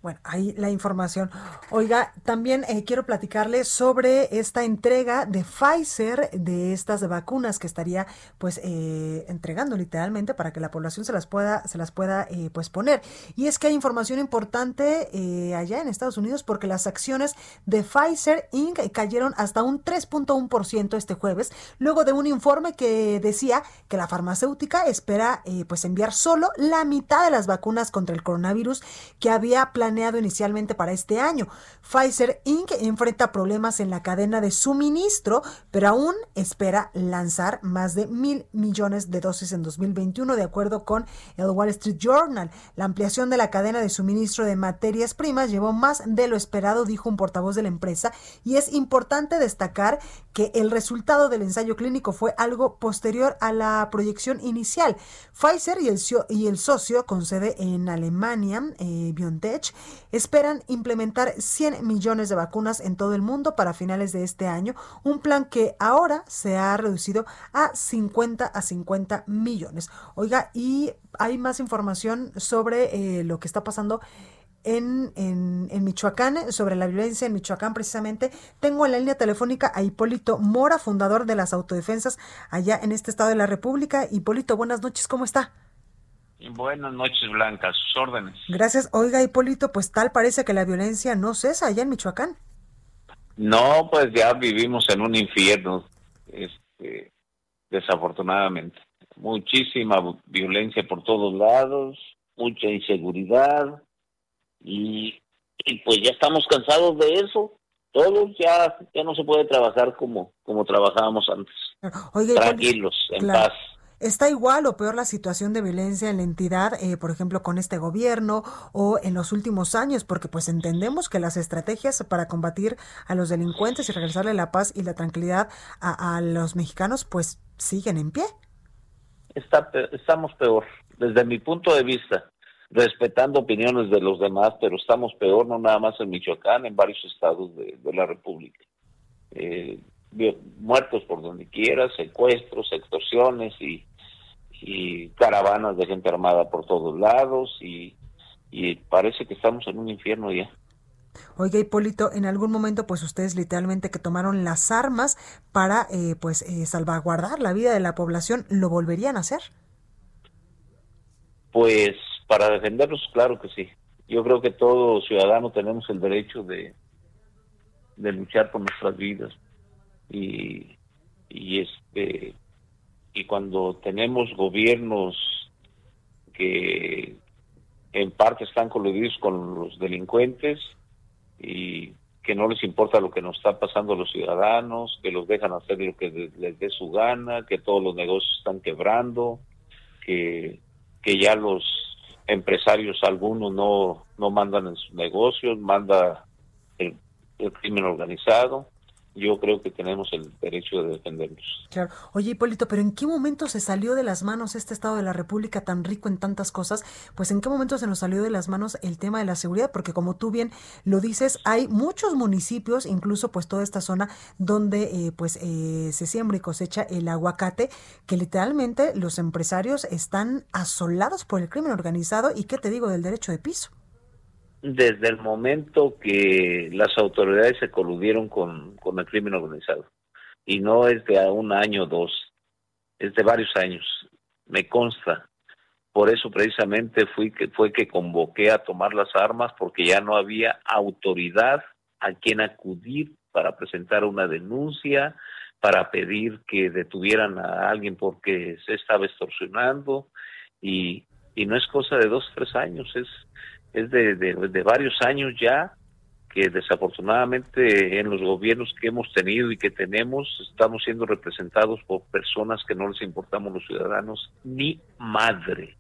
Speaker 1: Bueno, ahí la información. Oiga, también eh, quiero platicarle sobre esta entrega de Pfizer de estas vacunas que estaría pues eh, entregando literalmente para que la población se las pueda se las pueda eh, pues poner. Y es que hay información importante allá en Estados Unidos porque las acciones de Pfizer Inc. cayeron hasta un 3.1% este jueves luego de un informe que decía que la farmacéutica espera pues enviar solo la mitad de las vacunas contra el coronavirus que había planeado inicialmente para este año. Pfizer Inc. enfrenta problemas en la cadena de suministro, pero aún espera lanzar más de mil millones de dosis en 2021, de acuerdo con el Wall Street Journal. La ampliación de la cadena de suministro de materias primas llevó más de lo esperado, dijo un portavoz de la empresa, y es importante destacar que el resultado del ensayo clínico fue algo posterior a la proyección inicial. Pfizer y el, y el socio con sede en Alemania, eh, BioNTech, esperan implementar 100 millones de vacunas en todo el mundo para finales de este año, un plan que ahora se ha reducido a 50 a 50 millones. Oiga, y hay más información sobre eh, lo que está pasando en, en, en, Michoacán, sobre la violencia en Michoacán precisamente. Tengo en la línea telefónica a Hipólito Mora, fundador de las autodefensas allá en este estado de la República. Hipólito, buenas noches, ¿cómo está?
Speaker 11: Buenas noches, Blanca, sus órdenes.
Speaker 1: Gracias. Oiga, Hipólito, pues tal parece que la violencia no cesa allá en Michoacán.
Speaker 11: No, pues ya vivimos en un infierno, este, desafortunadamente. muchísima violencia por todos lados, mucha inseguridad y, pues ya estamos cansados de eso. Todos ya, ya no se puede trabajar como, como trabajábamos antes. Tranquilos, en paz.
Speaker 1: ¿Está igual o peor la situación de violencia en la entidad, eh, por ejemplo, con este gobierno o en los últimos años? Porque pues entendemos que las estrategias para combatir a los delincuentes y regresarle la paz y la tranquilidad a, los mexicanos pues siguen en pie.
Speaker 11: Estamos peor, desde mi punto de vista, respetando opiniones de los demás, pero estamos peor no nada más en Michoacán, en varios estados de, la República. Eh, muertos por donde quiera, secuestros, extorsiones y, caravanas de gente armada por todos lados y, parece que estamos en un infierno ya.
Speaker 1: Oiga, Hipólito, en algún momento, pues ustedes literalmente que tomaron las armas para, eh, pues, eh, salvaguardar la vida de la población, ¿lo volverían a hacer?
Speaker 11: Pues para defenderlos, claro que sí. Yo creo que todo ciudadano tenemos el derecho de, de luchar por nuestras vidas, y, y este y cuando tenemos gobiernos que en parte están coludidos con los delincuentes y que no les importa lo que nos está pasando a los ciudadanos, que los dejan hacer lo que les dé su gana, que todos los negocios están quebrando, que, que ya los empresarios algunos no, no mandan en sus negocios, manda el crimen organizado yo creo que tenemos el derecho de defendernos.
Speaker 1: Claro. Oye, Hipólito, pero ¿en qué momento se salió de las manos este Estado de la República tan rico en tantas cosas? Pues ¿en qué momento se nos salió de las manos el tema de la seguridad? Porque como tú bien lo dices, hay muchos municipios, incluso pues toda esta zona donde eh, pues eh, se siembra y cosecha el aguacate, que literalmente los empresarios están asolados por el crimen organizado y qué te digo del derecho de piso
Speaker 11: desde el momento que las autoridades se coludieron con, con el crimen organizado. Y no es de un año o dos, es de varios años, me consta. Por eso precisamente fui que, fue que convoqué a tomar las armas porque ya no había autoridad a quien acudir para presentar una denuncia, para pedir que detuvieran a alguien porque se estaba extorsionando y, y no es cosa de dos, tres años, es es de, de, varios años ya que desafortunadamente en los gobiernos que hemos tenido y que tenemos estamos siendo representados por personas que no les importamos los ciudadanos ni madre.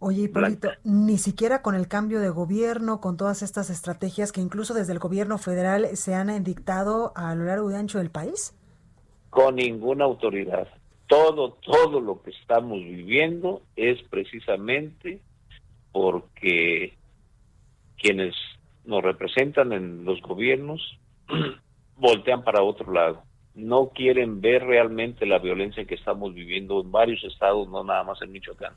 Speaker 1: Oye, Hipólito, ni siquiera con el cambio de gobierno, con todas estas estrategias que incluso desde el gobierno federal se han dictado a lo largo y ancho del país.
Speaker 11: Con ninguna autoridad. Todo, todo lo que estamos viviendo es precisamente porque quienes nos representan en los gobiernos voltean para otro lado. No quieren ver realmente la violencia que estamos viviendo en varios estados, no nada más en Michoacán.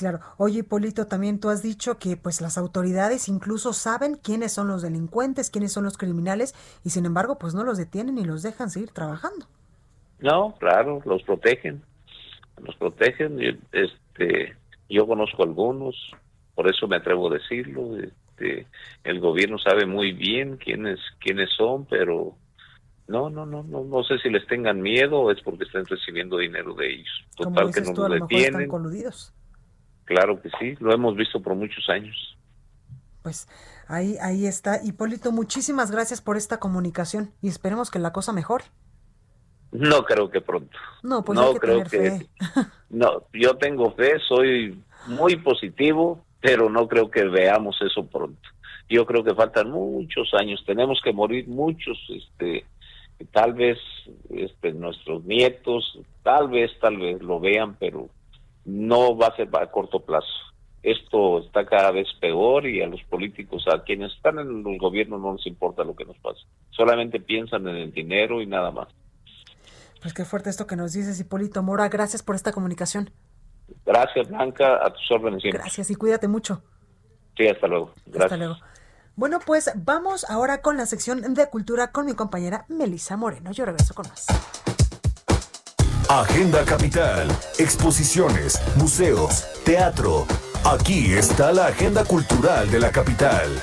Speaker 1: Claro. Oye, Polito, también tú has dicho que pues las autoridades incluso saben quiénes son los delincuentes, quiénes son los criminales y sin embargo pues no los detienen y los dejan seguir trabajando.
Speaker 11: No, claro, los protegen. Los protegen. Este, yo conozco algunos, por eso me atrevo a decirlo. Este, el gobierno sabe muy bien quiénes quiénes son, pero no, no, no, no, no sé si les tengan miedo o es porque están recibiendo dinero de ellos.
Speaker 1: Total que no nos detienen.
Speaker 11: Claro que sí, lo hemos visto por muchos años.
Speaker 1: Pues ahí ahí está Hipólito, muchísimas gracias por esta comunicación y esperemos que la cosa mejore.
Speaker 11: No creo que pronto.
Speaker 1: No, pues no creo que
Speaker 11: No, yo tengo fe, soy muy positivo, pero no creo que veamos eso pronto. Yo creo que faltan muchos años, tenemos que morir muchos, este, tal vez este, nuestros nietos, tal vez, tal vez lo vean, pero no va a ser a corto plazo. Esto está cada vez peor y a los políticos, a quienes están en los gobiernos no les importa lo que nos pasa. Solamente piensan en el dinero y nada más.
Speaker 1: Pues qué fuerte esto que nos dices, Hipólito Mora. Gracias por esta comunicación.
Speaker 11: Gracias, Blanca, a tus órdenes siempre.
Speaker 1: Gracias y cuídate mucho.
Speaker 11: Sí, hasta luego.
Speaker 1: Hasta luego. Bueno, pues vamos ahora con la sección de cultura con mi compañera Melisa Moreno. Yo regreso con más.
Speaker 2: Agenda Capital, exposiciones, museos, teatro. Aquí está la agenda cultural de la capital.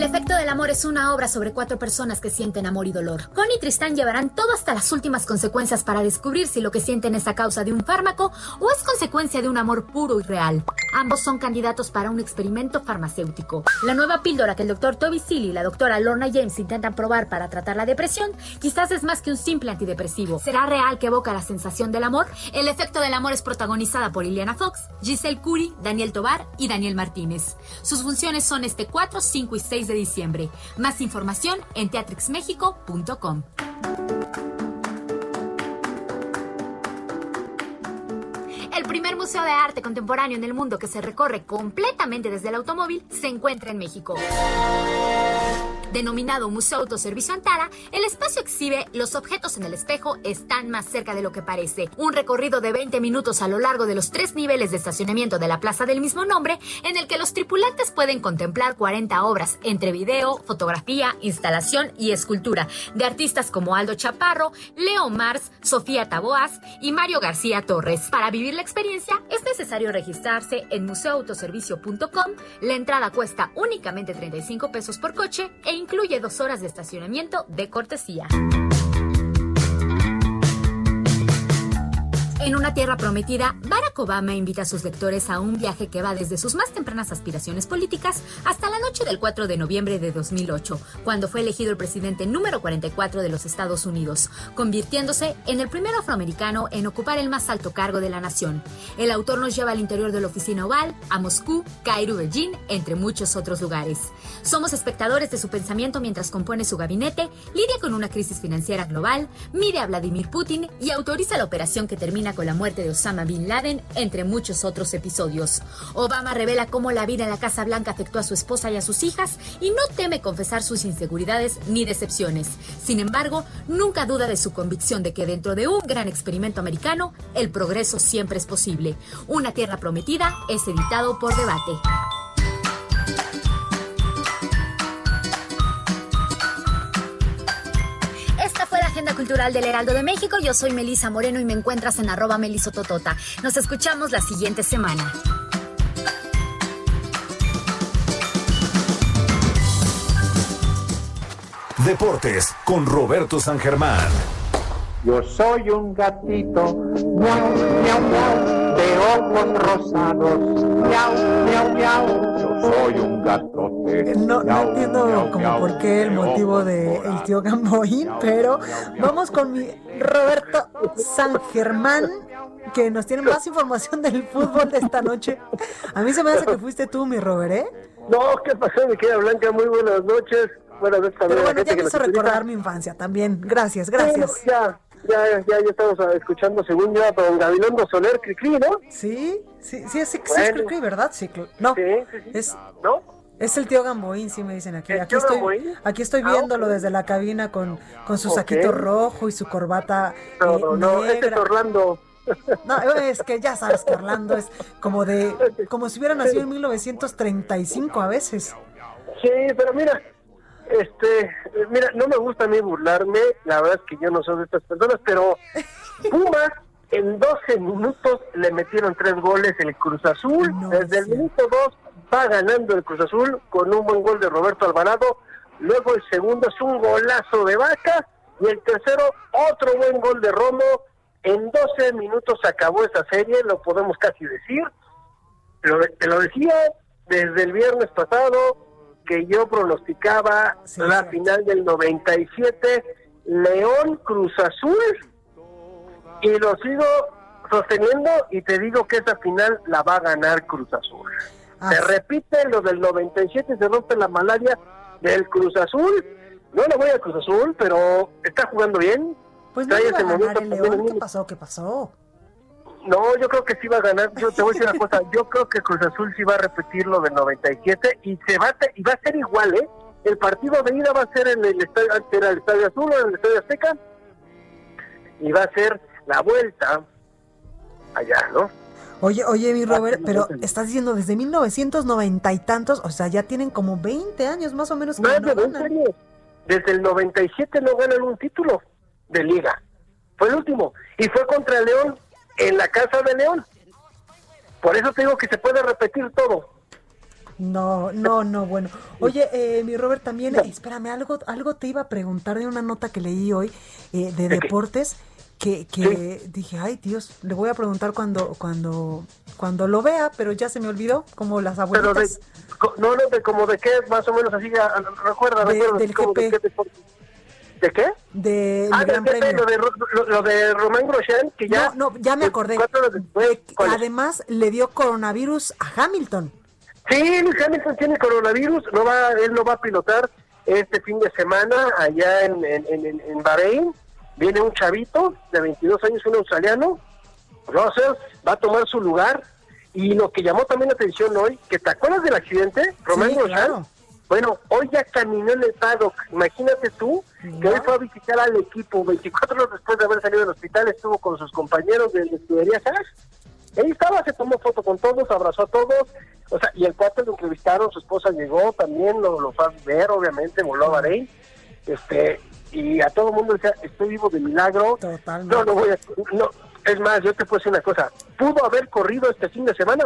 Speaker 12: El efecto del amor es una obra sobre cuatro personas que sienten amor y dolor. Connie y Tristán llevarán todo hasta las últimas consecuencias para descubrir si lo que sienten es a causa de un fármaco o es consecuencia de un amor puro y real. Ambos son candidatos para un experimento farmacéutico. La nueva píldora que el doctor Toby Seeley y la doctora Lorna James intentan probar para tratar la depresión quizás es más que un simple antidepresivo. ¿Será real que evoca la sensación del amor? El efecto del amor es protagonizada por Ileana Fox, Giselle Curie, Daniel Tobar y Daniel Martínez. Sus funciones son este 4, 5 y 6 diciembre. Más información en teatrixmexico.com. El primer museo de arte contemporáneo en el mundo que se recorre completamente desde el automóvil se encuentra en México. Denominado Museo Autoservicio Antara, el espacio exhibe los objetos en el espejo están más cerca de lo que parece. Un recorrido de 20 minutos a lo largo de los tres niveles de estacionamiento de la plaza del mismo nombre, en el que los tripulantes pueden contemplar 40 obras entre video, fotografía, instalación y escultura de artistas como Aldo Chaparro, Leo Mars, Sofía Taboas y Mario García Torres. Para vivir la experiencia es necesario registrarse en museoautoservicio.com. La entrada cuesta únicamente 35 pesos por coche e incluye dos horas de estacionamiento de cortesía. En una tierra prometida, Barack Obama invita a sus lectores a un viaje que va desde sus más tempranas aspiraciones políticas hasta la noche del 4 de noviembre de 2008, cuando fue elegido el presidente número 44 de los Estados Unidos, convirtiéndose en el primer afroamericano en ocupar el más alto cargo de la nación. El autor nos lleva al interior de la oficina oval, a Moscú, Cairo, Beijing, entre muchos otros lugares. Somos espectadores de su pensamiento mientras compone su gabinete, lidia con una crisis financiera global, mide a Vladimir Putin y autoriza la operación que termina con la muerte de Osama Bin Laden, entre muchos otros episodios. Obama revela cómo la vida en la Casa Blanca afectó a su esposa y a sus hijas y no teme confesar sus inseguridades ni decepciones. Sin embargo, nunca duda de su convicción de que dentro de un gran experimento americano, el progreso siempre es posible. Una Tierra Prometida es editado por Debate. Agenda Cultural del Heraldo de México. Yo soy Melisa Moreno y me encuentras en arroba melisototota. Nos escuchamos la siguiente semana.
Speaker 2: Deportes con Roberto San Germán.
Speaker 13: Yo soy un gatito, miau, miau, miau, de ojos rosados, miau, miau, miau. Soy un gatote.
Speaker 1: No, no
Speaker 13: miau,
Speaker 1: entiendo como por qué el motivo de el tío Gamboín, pero vamos con mi Roberto San Germán, que nos tiene más información del fútbol de esta noche. A mí se me hace que fuiste tú, mi Robert, ¿eh?
Speaker 14: No, ¿qué pasó, mi querida Blanca? Muy buenas noches. Buenas noches también
Speaker 1: Pero bueno, ya quiso
Speaker 14: escucha.
Speaker 1: recordar mi infancia también. Gracias, gracias.
Speaker 14: Bueno, ya, ya, ya, ya estamos ah, escuchando, según yo, a don Gabilondo Soler Cricri, ¿no?
Speaker 1: Sí, sí, sí, es, sí, es
Speaker 14: Bueno.
Speaker 1: Cricri, ¿verdad? Sí, no. Es,
Speaker 14: ¿No?
Speaker 1: Es el tío Gamboín, sí me dicen aquí.
Speaker 14: ¿El
Speaker 1: Aquí estoy,
Speaker 14: Gamboín?
Speaker 1: aquí estoy
Speaker 14: Ah,
Speaker 1: viéndolo desde la cabina con, con su saquito rojo y su corbata
Speaker 14: No,
Speaker 1: eh,
Speaker 14: no, no, este es
Speaker 1: negra.
Speaker 14: Orlando.
Speaker 1: No, es que ya sabes que Orlando es como de, como si hubiera nacido en 1935 a veces.
Speaker 14: Sí, pero mira, este, mira, no me gusta a mí burlarme, la verdad es que yo no soy de estas personas, pero Pumas en 12 minutos le metieron tres goles el Cruz Azul, desde el minuto 2 va ganando el Cruz Azul con un buen gol de Roberto Alvarado, luego el segundo es un golazo de Vaca y el tercero otro buen gol de Romo, en 12 minutos acabó esa serie, lo podemos casi decir, te lo decía desde el viernes pasado que yo pronosticaba la final del 97 León Cruz Azul y lo sigo sosteniendo y te digo que esa final la va a ganar Cruz Azul. Se repite lo del 97 se rompe la malaria del Cruz Azul. No le voy al Cruz Azul, pero está jugando bien.
Speaker 1: Pues no
Speaker 14: Trae
Speaker 1: a
Speaker 14: ese momento
Speaker 1: el León. ¿Qué pasó? ¿Qué pasó?
Speaker 14: No, yo creo que sí va a ganar. Yo te voy a decir una cosa. Yo creo que Cruz Azul sí va a repetir lo del 97 y se va a, y va a ser igual, ¿eh? El partido de ida va a ser en el estadio, era el Estadio Azul o en el Estadio Azteca y va a ser la vuelta allá, ¿no?
Speaker 1: Oye, oye, mi Robert, pero estás diciendo desde 1990 y tantos, o sea, ya tienen como 20 años más o menos que no
Speaker 14: de 20
Speaker 1: ganan.
Speaker 14: años. Desde el 97 no ganan un título de liga. fue el último. Y fue contra León, en la casa de León. Por eso te digo que se puede repetir todo.
Speaker 1: No, no, no, bueno. Oye, eh, mi Robert, también, espérame, algo, algo te iba a preguntar de una nota que leí hoy eh, de deportes que, que dije, ay Dios, le voy a preguntar cuando, cuando, cuando lo vea, pero ya se me olvidó, como las
Speaker 14: Pero de,
Speaker 1: abuelitas.
Speaker 14: no, no, de como de qué, más o menos así, ya, recuerda,
Speaker 1: De-
Speaker 14: recuerda,
Speaker 1: del
Speaker 14: como de
Speaker 1: GP.
Speaker 14: qué deporte. ¿De qué?
Speaker 1: De
Speaker 14: Ah,
Speaker 1: Gran
Speaker 14: GP,
Speaker 1: Premio.
Speaker 14: lo de, lo, lo de Román Grosjean, que ya...
Speaker 1: No, no, ya me acordé. Además, le dio coronavirus a Hamilton.
Speaker 14: Sí, Hamilton tiene coronavirus, no va, él no va a pilotar este fin de semana allá en, en, en, en Bahrein. Viene un chavito de 22 años, un australiano, Russell, va a tomar su lugar. Y lo que llamó también la atención hoy, que te acuerdas del accidente, Román
Speaker 1: Sí,
Speaker 14: Grosjean?
Speaker 1: claro.
Speaker 14: Bueno, hoy ya caminó en el paddock. Imagínate tú que hoy fue a visitar al equipo. 24 horas después de haber salido del hospital, estuvo con sus compañeros de la escudería Haas. Ahí estaba, se tomó foto con todos, abrazó a todos. O sea, y el cuate lo entrevistaron, su esposa llegó también, lo, lo fue a ver, obviamente, voló a Bahrein. Este, y a todo el mundo decía, estoy vivo de milagro.
Speaker 1: Totalmente.
Speaker 14: No, no voy a. No, es más, yo te puedo decir una cosa. Pudo haber corrido este fin de semana.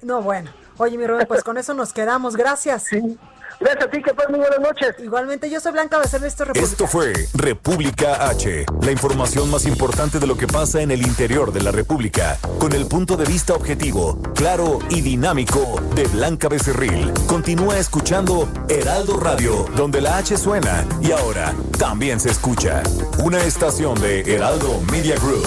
Speaker 1: No, bueno. Oye, mi Robert, pues con eso nos quedamos. Gracias.
Speaker 14: Sí. Gracias a ti, que pases muy buenas noches.
Speaker 1: Igualmente, yo soy Blanca Becerra, esto es República.
Speaker 2: Esto fue República H, la información más importante de lo que pasa en el interior de la República, con el punto de vista objetivo, claro y dinámico de Blanca Becerril. Continúa escuchando Heraldo Radio, donde la H suena y ahora también se escucha. Una estación de Heraldo Media Group.